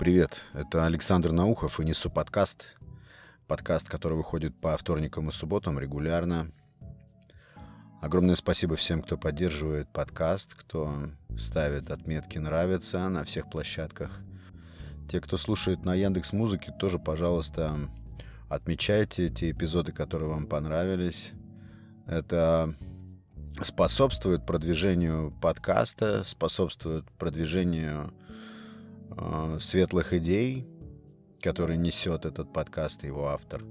Привет, это Александр Наухов и несу подкаст. Подкаст, который выходит по вторникам и субботам регулярно. Огромное спасибо всем, кто поддерживает подкаст, кто ставит отметки «нравится» на всех площадках. Те, кто слушает на Яндекс Музыке, тоже, пожалуйста, отмечайте те эпизоды, которые вам понравились. Это способствует продвижению подкаста, способствует продвижению э, светлых идей, которые несет этот подкаст и его автор.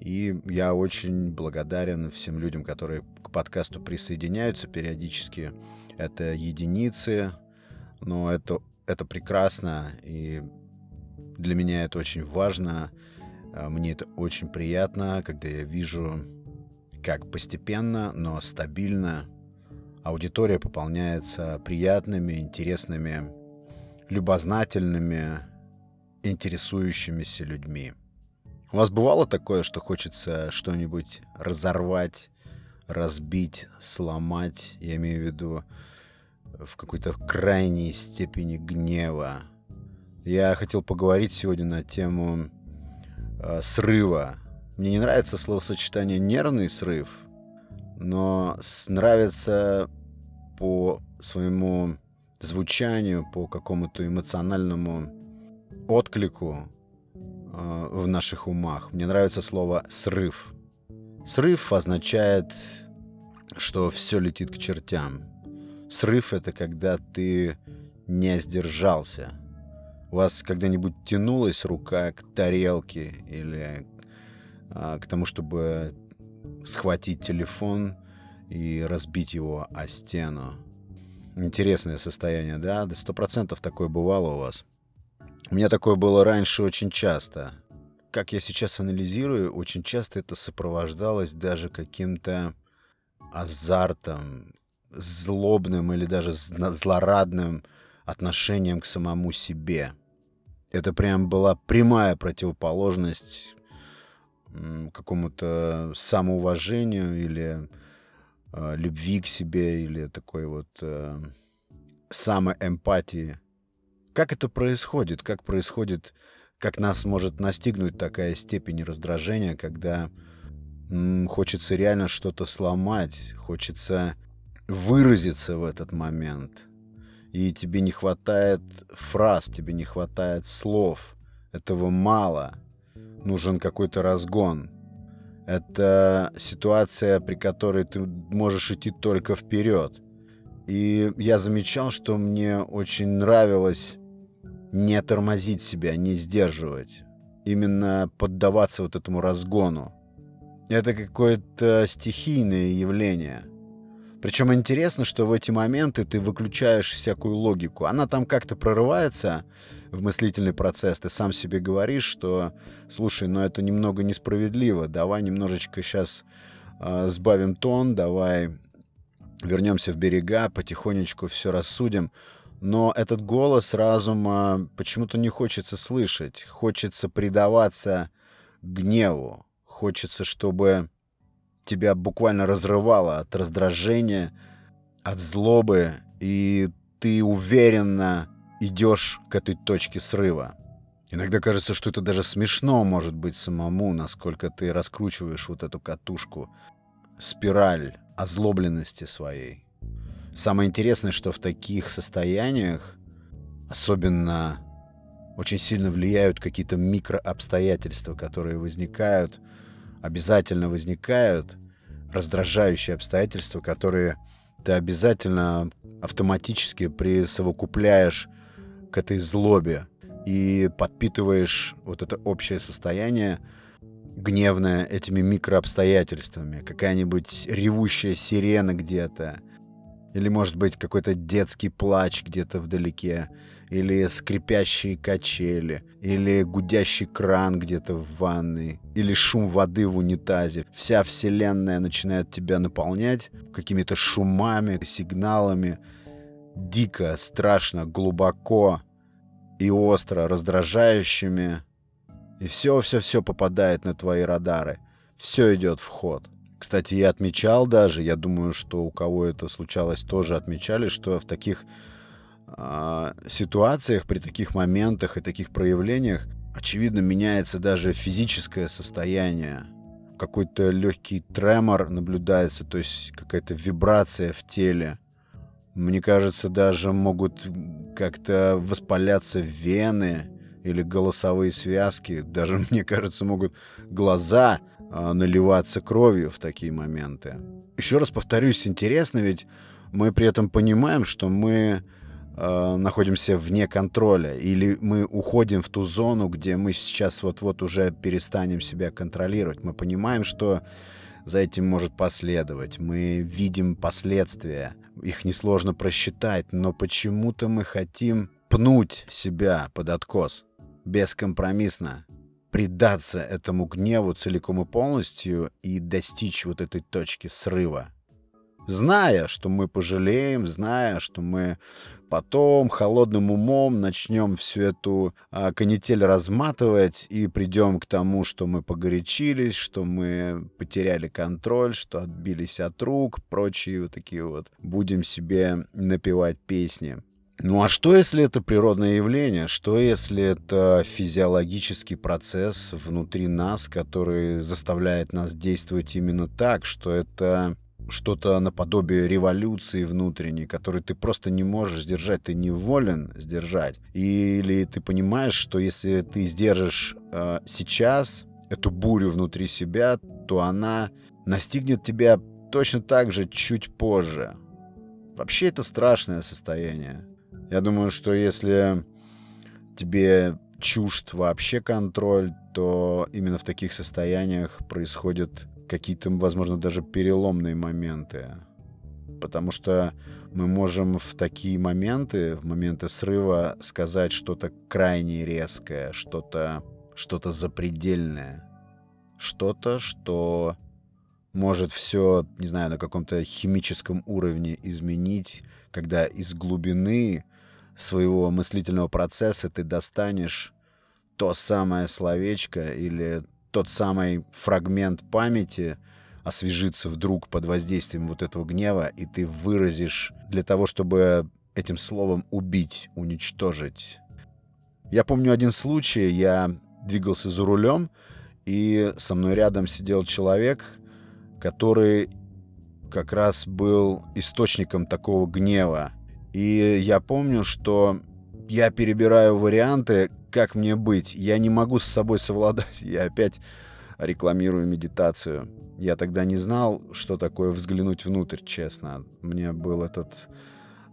И я очень благодарен всем людям, которые к подкасту присоединяются периодически. Это единицы, но это, это прекрасно, и для меня это очень важно. А, мне это очень приятно, когда я вижу, как постепенно, но стабильно аудитория пополняется приятными, интересными любознательными, интересующимися людьми. У вас бывало такое, что хочется что-нибудь разорвать, разбить, сломать, я имею в виду в какой-то крайней степени гнева. Я хотел поговорить сегодня на тему э, срыва. Мне не нравится словосочетание «нервный срыв», но нравится по своему звучанию, по какому-то эмоциональному отклику э, в наших умах. Мне нравится слово «срыв». Срыв означает, что все летит к чертям. Срыв — это когда ты не сдержался. У вас когда-нибудь тянулась рука к тарелке или а, к тому, чтобы схватить телефон и разбить его о стену? Интересное состояние, да? Да сто процентов такое бывало у вас. У меня такое было раньше очень часто. Как я сейчас анализирую, очень часто это сопровождалось даже каким-то азартом, злобным или даже злорадным отношением к самому себе. Это прям была прямая противоположность какому-то самоуважению или э, любви к себе или такой вот э, самоэмпатии. Как это происходит? Как происходит, как нас может настигнуть такая степень раздражения, когда м, хочется реально что-то сломать, хочется выразиться в этот момент. И тебе не хватает фраз, тебе не хватает слов. Этого мало. Нужен какой-то разгон. Это ситуация, при которой ты можешь идти только вперед. И я замечал, что мне очень нравилось не тормозить себя, не сдерживать. Именно поддаваться вот этому разгону. Это какое-то стихийное явление. Причем интересно, что в эти моменты ты выключаешь всякую логику. Она там как-то прорывается в мыслительный процесс. Ты сам себе говоришь, что, слушай, ну это немного несправедливо. Давай немножечко сейчас э, сбавим тон, давай вернемся в берега, потихонечку все рассудим. Но этот голос разума почему-то не хочется слышать. Хочется предаваться гневу. Хочется, чтобы тебя буквально разрывало от раздражения, от злобы, и ты уверенно идешь к этой точке срыва. Иногда кажется, что это даже смешно может быть самому, насколько ты раскручиваешь вот эту катушку, спираль озлобленности своей. Самое интересное, что в таких состояниях особенно очень сильно влияют какие-то микрообстоятельства, которые возникают – обязательно возникают раздражающие обстоятельства, которые ты обязательно автоматически присовокупляешь к этой злобе и подпитываешь вот это общее состояние гневное этими микрообстоятельствами. Какая-нибудь ревущая сирена где-то, или, может быть, какой-то детский плач где-то вдалеке, или скрипящие качели, или гудящий кран где-то в ванной, или шум воды в унитазе. Вся вселенная начинает тебя наполнять какими-то шумами, сигналами, дико, страшно, глубоко и остро раздражающими. И все-все-все попадает на твои радары. Все идет в ход. Кстати, я отмечал даже, я думаю, что у кого это случалось, тоже отмечали, что в таких э, ситуациях, при таких моментах и таких проявлениях, очевидно, меняется даже физическое состояние. Какой-то легкий тремор наблюдается, то есть какая-то вибрация в теле. Мне кажется, даже могут как-то воспаляться вены или голосовые связки. Даже, мне кажется, могут глаза наливаться кровью в такие моменты. Еще раз повторюсь, интересно, ведь мы при этом понимаем, что мы э, находимся вне контроля, или мы уходим в ту зону, где мы сейчас вот-вот уже перестанем себя контролировать. Мы понимаем, что за этим может последовать. Мы видим последствия. Их несложно просчитать, но почему-то мы хотим пнуть себя под откос. Бескомпромиссно. Предаться этому гневу целиком и полностью и достичь вот этой точки срыва зная, что мы пожалеем, зная, что мы потом холодным умом начнем всю эту а, канитель разматывать и придем к тому, что мы погорячились, что мы потеряли контроль, что отбились от рук, прочие вот такие вот. Будем себе напевать песни. Ну а что, если это природное явление? Что, если это физиологический процесс внутри нас, который заставляет нас действовать именно так, что это что-то наподобие революции внутренней, которую ты просто не можешь сдержать, ты не волен сдержать. Или ты понимаешь, что если ты сдержишь э, сейчас эту бурю внутри себя, то она настигнет тебя точно так же чуть позже. Вообще это страшное состояние. Я думаю, что если тебе чужд вообще контроль, то именно в таких состояниях происходит какие-то, возможно, даже переломные моменты. Потому что мы можем в такие моменты, в моменты срыва сказать что-то крайне резкое, что-то что запредельное. Что-то, что может все, не знаю, на каком-то химическом уровне изменить, когда из глубины своего мыслительного процесса ты достанешь то самое словечко или тот самый фрагмент памяти освежится вдруг под воздействием вот этого гнева, и ты выразишь для того, чтобы этим словом убить, уничтожить. Я помню один случай, я двигался за рулем, и со мной рядом сидел человек, который как раз был источником такого гнева. И я помню, что я перебираю варианты, как мне быть. Я не могу с собой совладать. Я опять рекламирую медитацию. Я тогда не знал, что такое взглянуть внутрь, честно. Мне был этот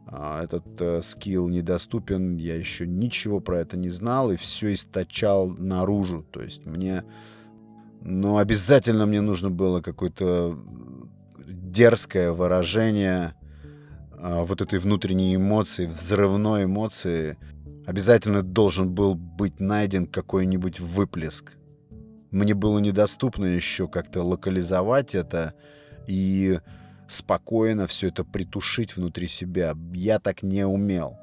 а, этот э, скилл недоступен, я еще ничего про это не знал и все источал наружу. То есть мне... Но обязательно мне нужно было какое-то дерзкое выражение вот этой внутренней эмоции, взрывной эмоции, обязательно должен был быть найден какой-нибудь выплеск. Мне было недоступно еще как-то локализовать это и спокойно все это притушить внутри себя. Я так не умел.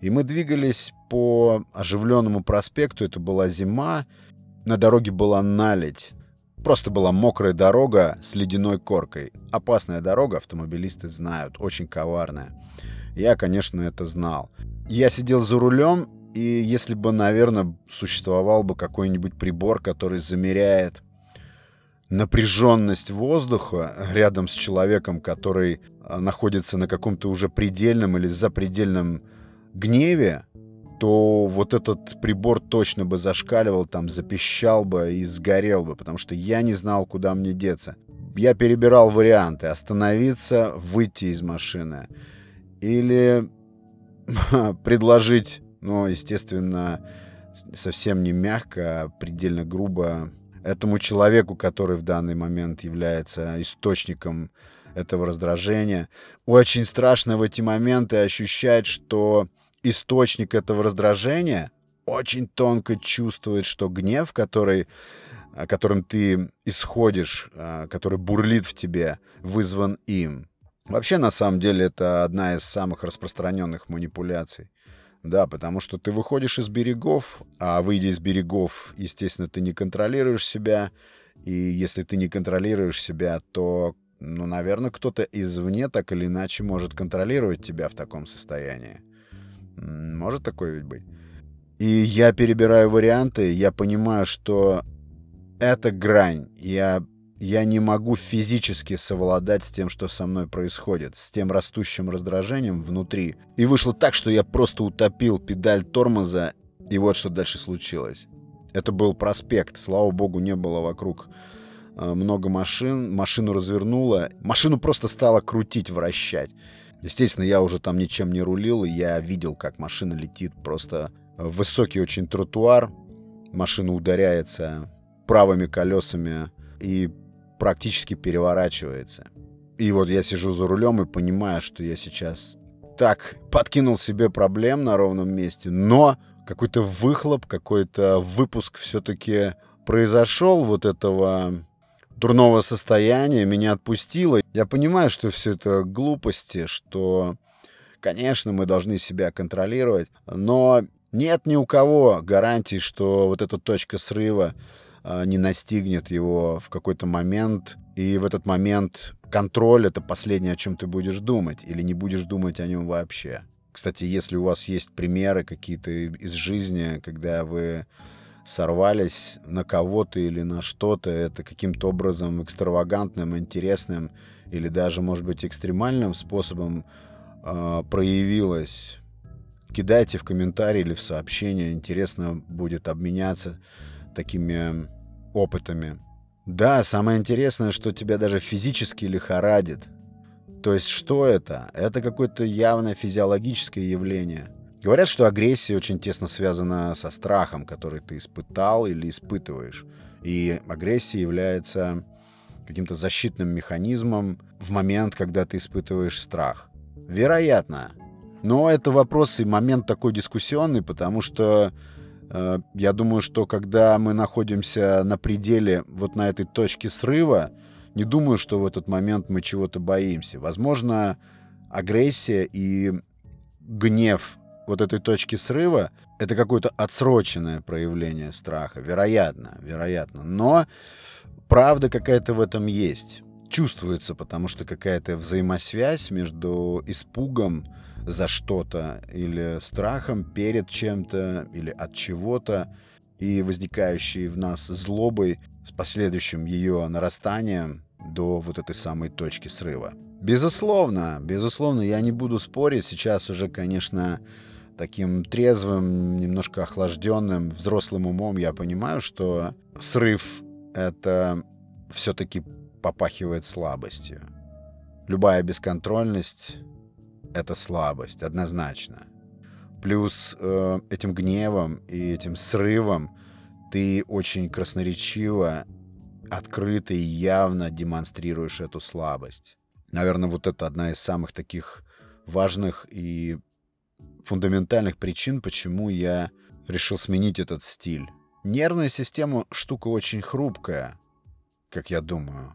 И мы двигались по оживленному проспекту. Это была зима. На дороге была наледь. Просто была мокрая дорога с ледяной коркой. Опасная дорога, автомобилисты знают, очень коварная. Я, конечно, это знал. Я сидел за рулем, и если бы, наверное, существовал бы какой-нибудь прибор, который замеряет напряженность воздуха рядом с человеком, который а, находится на каком-то уже предельном или запредельном гневе, то вот этот прибор точно бы зашкаливал, там запищал бы и сгорел бы, потому что я не знал, куда мне деться. Я перебирал варианты. Остановиться, выйти из машины. Или предложить, ну, естественно, совсем не мягко, а предельно грубо этому человеку, который в данный момент является источником этого раздражения. Очень страшно в эти моменты ощущать, что источник этого раздражения очень тонко чувствует, что гнев, который, которым ты исходишь, а, который бурлит в тебе, вызван им. Вообще, на самом деле, это одна из самых распространенных манипуляций. Да, потому что ты выходишь из берегов, а выйдя из берегов, естественно, ты не контролируешь себя. И если ты не контролируешь себя, то, ну, наверное, кто-то извне так или иначе может контролировать тебя в таком состоянии. Может такое ведь быть? И я перебираю варианты, я понимаю, что это грань. Я, я не могу физически совладать с тем, что со мной происходит, с тем растущим раздражением внутри. И вышло так, что я просто утопил педаль тормоза, и вот что дальше случилось. Это был проспект, слава богу, не было вокруг э, много машин. Машину развернуло, машину просто стало крутить, вращать. Естественно, я уже там ничем не рулил, и я видел, как машина летит просто в высокий очень тротуар. Машина ударяется правыми колесами и практически переворачивается. И вот я сижу за рулем и понимаю, что я сейчас так подкинул себе проблем на ровном месте, но какой-то выхлоп, какой-то выпуск все-таки произошел вот этого дурного состояния, меня отпустило. Я понимаю, что все это глупости, что, конечно, мы должны себя контролировать, но нет ни у кого гарантии, что вот эта точка срыва а, не настигнет его в какой-то момент, и в этот момент контроль — это последнее, о чем ты будешь думать, или не будешь думать о нем вообще. Кстати, если у вас есть примеры какие-то из жизни, когда вы сорвались на кого-то или на что-то, это каким-то образом экстравагантным, интересным или даже, может быть, экстремальным способом э, проявилось, кидайте в комментарии или в сообщения. Интересно будет обменяться такими опытами. Да, самое интересное, что тебя даже физически лихорадит. То есть что это? Это какое-то явное физиологическое явление. Говорят, что агрессия очень тесно связана со страхом, который ты испытал или испытываешь. И агрессия является каким-то защитным механизмом в момент, когда ты испытываешь страх. Вероятно. Но это вопрос и момент такой дискуссионный, потому что э, я думаю, что когда мы находимся на пределе, вот на этой точке срыва, не думаю, что в этот момент мы чего-то боимся. Возможно, агрессия и гнев вот этой точки срыва — это какое-то отсроченное проявление страха. Вероятно, вероятно. Но правда какая-то в этом есть. Чувствуется, потому что какая-то взаимосвязь между испугом за что-то или страхом перед чем-то или от чего-то и возникающей в нас злобой с последующим ее нарастанием до вот этой самой точки срыва. Безусловно, безусловно, я не буду спорить. Сейчас уже, конечно, таким трезвым, немножко охлажденным, взрослым умом я понимаю, что срыв — это все-таки попахивает слабостью. Любая бесконтрольность — это слабость, однозначно. Плюс э, этим гневом и этим срывом ты очень красноречиво, открыто и явно демонстрируешь эту слабость. Наверное, вот это одна из самых таких важных и фундаментальных причин, почему я решил сменить этот стиль. Нервная система штука очень хрупкая, как я думаю.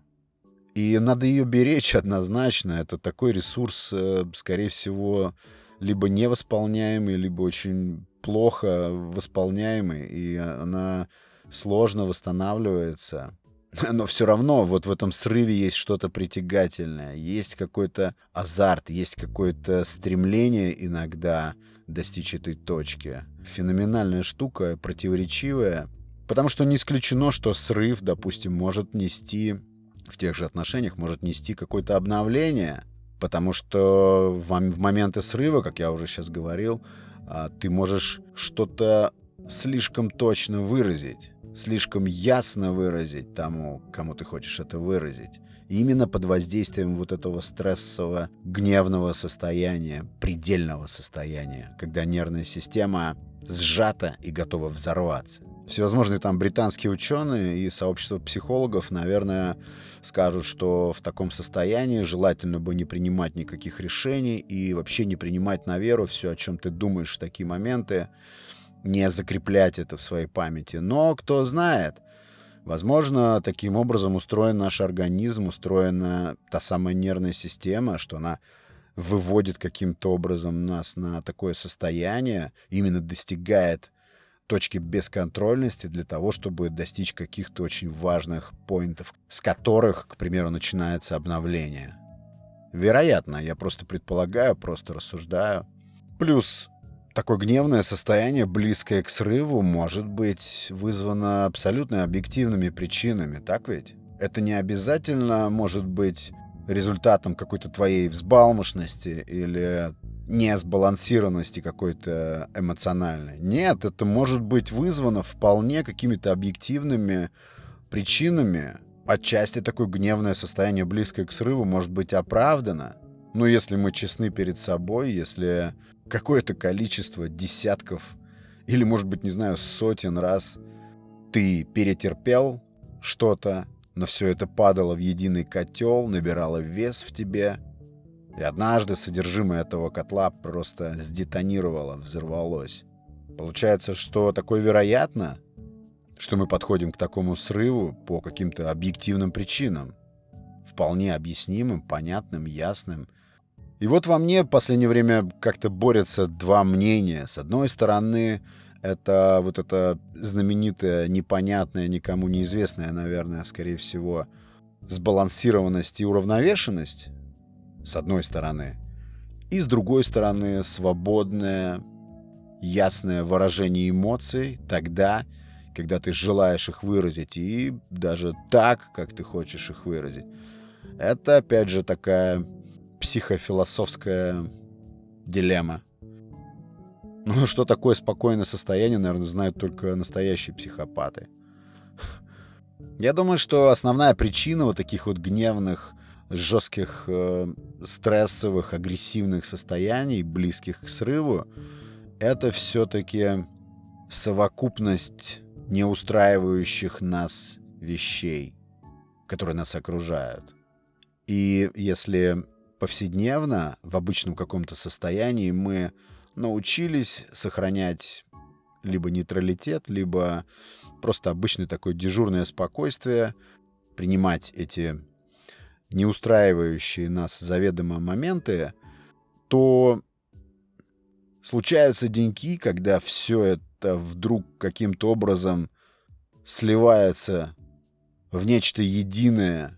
И надо ее беречь однозначно. Это такой ресурс, э, скорее всего, либо невосполняемый, либо очень плохо восполняемый, и она сложно восстанавливается. Но все равно вот в этом срыве есть что-то притягательное, есть какой-то азарт, есть какое-то стремление иногда достичь этой точки. Феноменальная штука, противоречивая, потому что не исключено, что срыв, допустим, может нести в тех же отношениях, может нести какое-то обновление, потому что в моменты срыва, как я уже сейчас говорил, а, ты можешь что-то слишком точно выразить, слишком ясно выразить тому, кому ты хочешь это выразить. Именно под воздействием вот этого стрессового, гневного состояния, предельного состояния, когда нервная система сжата и готова взорваться. Всевозможные там британские ученые и сообщество психологов, наверное, скажут, что в таком состоянии желательно бы не принимать никаких решений и вообще не принимать на веру все, о чем ты думаешь в такие моменты, не закреплять это в своей памяти. Но кто знает, возможно, таким образом устроен наш организм, устроена та самая нервная система, что она выводит каким-то образом нас на такое состояние, именно достигает точки бесконтрольности для того, чтобы достичь каких-то очень важных поинтов, с которых, к примеру, начинается обновление. Вероятно, я просто предполагаю, просто рассуждаю. Плюс такое гневное состояние, близкое к срыву, может быть вызвано абсолютно объективными причинами, так ведь? Это не обязательно может быть результатом какой-то твоей взбалмошности или несбалансированности какой-то эмоциональной. Нет, это может быть вызвано вполне какими-то объективными причинами. Отчасти такое гневное состояние, близкое к срыву, может быть оправдано. Но если мы честны перед собой, если какое-то количество десятков или, может быть, не знаю, сотен раз ты перетерпел что-то, но все это падало в единый котел, набирало вес в тебе, и однажды содержимое этого котла просто сдетонировало, взорвалось. Получается, что такое вероятно, что мы подходим к такому срыву по каким-то объективным причинам. Вполне объяснимым, понятным, ясным. И вот во мне в последнее время как-то борются два мнения. С одной стороны, это вот это знаменитое, непонятное, никому неизвестное, наверное, скорее всего, сбалансированность и уравновешенность, с одной стороны, и с другой стороны, свободное, ясное выражение эмоций тогда, когда ты желаешь их выразить, и даже так, как ты хочешь их выразить. Это, опять же, такая психофилософская дилемма. Ну, что такое спокойное состояние, наверное, знают только настоящие психопаты. Я думаю, что основная причина вот таких вот гневных, жестких, э, стрессовых, агрессивных состояний, близких к срыву, это все-таки совокупность неустраивающих нас вещей, которые нас окружают. И если повседневно, в обычном каком-то состоянии мы научились сохранять либо нейтралитет, либо просто обычное такое дежурное спокойствие, принимать эти не устраивающие нас заведомо моменты, то случаются деньки, когда все это вдруг каким-то образом сливается в нечто единое,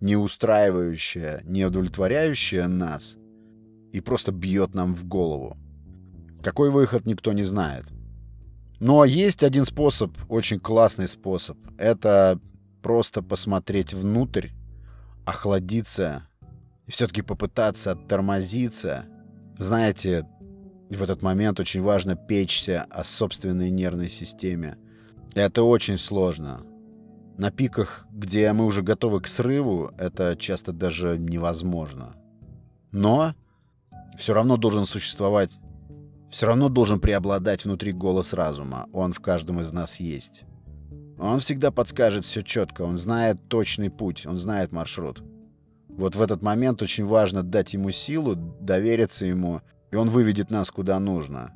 не устраивающее, не удовлетворяющее нас и просто бьет нам в голову. Какой выход, никто не знает. Но есть один способ, очень классный способ. Это просто посмотреть внутрь, охладиться и все-таки попытаться оттормозиться. Знаете, в этот момент очень важно печься о собственной нервной системе. Это очень сложно. На пиках, где мы уже готовы к срыву, это часто даже невозможно. Но все равно должен существовать, все равно должен преобладать внутри голос разума. Он в каждом из нас есть. Он всегда подскажет все четко, он знает точный путь, он знает маршрут. Вот в этот момент очень важно дать ему силу, довериться ему, и он выведет нас куда нужно.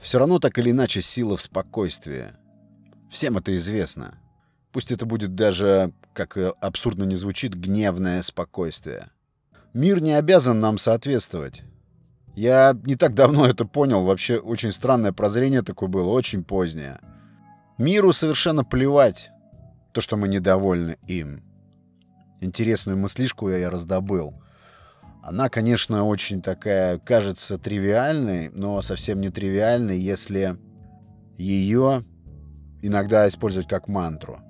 Все равно так или иначе сила в спокойствии. Всем это известно. Пусть это будет даже, как абсурдно не звучит, гневное спокойствие. Мир не обязан нам соответствовать. Я не так давно это понял, вообще очень странное прозрение такое было, очень позднее. Миру совершенно плевать то, что мы недовольны им. Интересную мыслишку я раздобыл. Она, конечно, очень такая, кажется тривиальной, но совсем не тривиальной, если ее иногда использовать как мантру.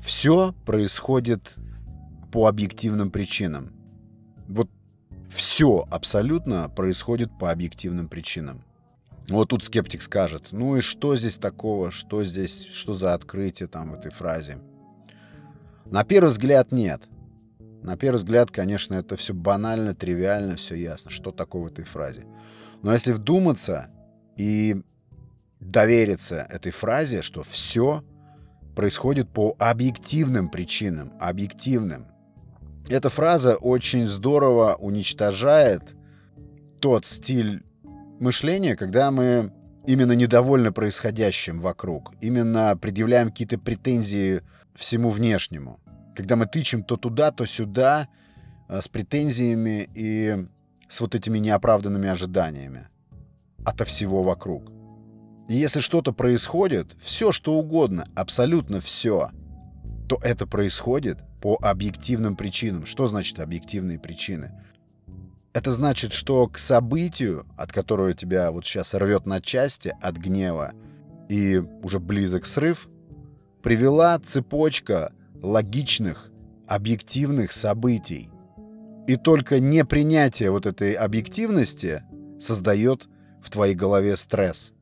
Все происходит по объективным причинам. Вот все абсолютно происходит по объективным причинам. Вот тут скептик скажет, ну и что здесь такого, что здесь, что за открытие там в этой фразе? На первый взгляд нет. На первый взгляд, конечно, это все банально, тривиально, все ясно, что такое в этой фразе. Но если вдуматься и довериться этой фразе, что все происходит по объективным причинам, объективным. Эта фраза очень здорово уничтожает тот стиль мышления, когда мы именно недовольны происходящим вокруг, именно предъявляем какие-то претензии всему внешнему. Когда мы тычем то туда, то сюда э, с претензиями и с вот этими неоправданными ожиданиями ото всего вокруг. Если что-то происходит, все что угодно, абсолютно все, то это происходит по объективным причинам. Что значит объективные причины? Это значит, что к событию, от которого тебя вот сейчас рвет на части от гнева и уже близок срыв, привела цепочка логичных, объективных событий. И только непринятие вот этой объективности создает в твоей голове стресс.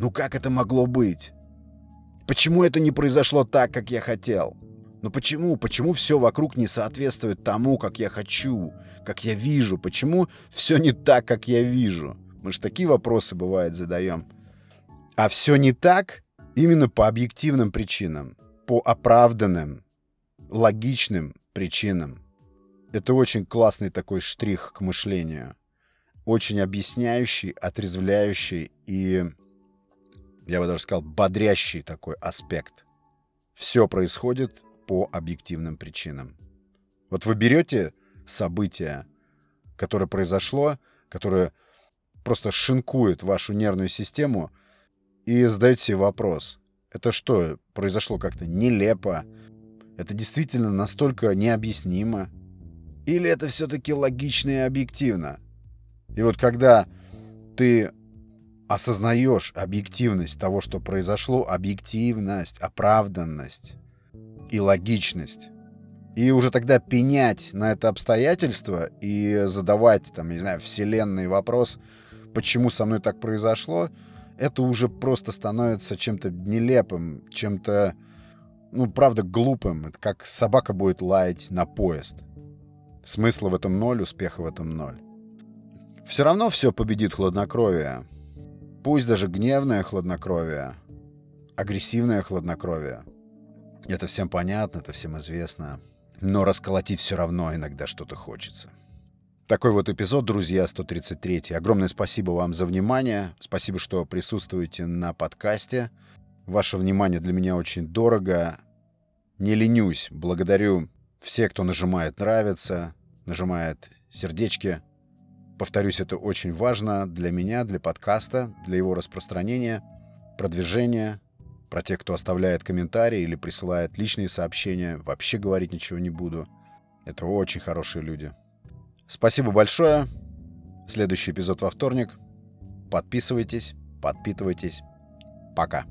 Ну как это могло быть? Почему это не произошло так, как я хотел? Ну почему? Почему все вокруг не соответствует тому, как я хочу, как я вижу? Почему все не так, как я вижу? Мы же такие вопросы, бывает, задаем. А все не так именно по объективным причинам, по оправданным, логичным причинам. Это очень классный такой штрих к мышлению. Очень объясняющий, отрезвляющий и, я бы даже сказал, бодрящий такой аспект. Все происходит по объективным причинам. Вот вы берете событие, которое произошло, которое просто шинкует вашу нервную систему, и задаете себе вопрос. Это что, произошло как-то нелепо? Это действительно настолько необъяснимо? Или это все-таки логично и объективно? И вот когда ты осознаешь объективность того, что произошло, объективность, оправданность, и логичность. И уже тогда пенять на это обстоятельство и задавать, там, не знаю, вселенный вопрос, почему со мной так произошло, это уже просто становится чем-то нелепым, чем-то, ну, правда, глупым. Это как собака будет лаять на поезд. Смысла в этом ноль, успеха в этом ноль. Все равно все победит хладнокровие. Пусть даже гневное хладнокровие, агрессивное хладнокровие — это всем понятно, это всем известно. Но расколотить все равно иногда что-то хочется. Такой вот эпизод, друзья, 133. Огромное спасибо вам за внимание. Спасибо, что присутствуете на подкасте. Ваше внимание для меня очень дорого. Не ленюсь. Благодарю всех, кто нажимает «нравится», нажимает сердечки. Повторюсь, это очень важно для меня, для подкаста, для его распространения, продвижения, про тех, кто оставляет комментарии или присылает личные сообщения, вообще говорить ничего не буду. Это очень хорошие люди. Спасибо большое. Следующий эпизод во вторник. Подписывайтесь, подпитывайтесь. Пока.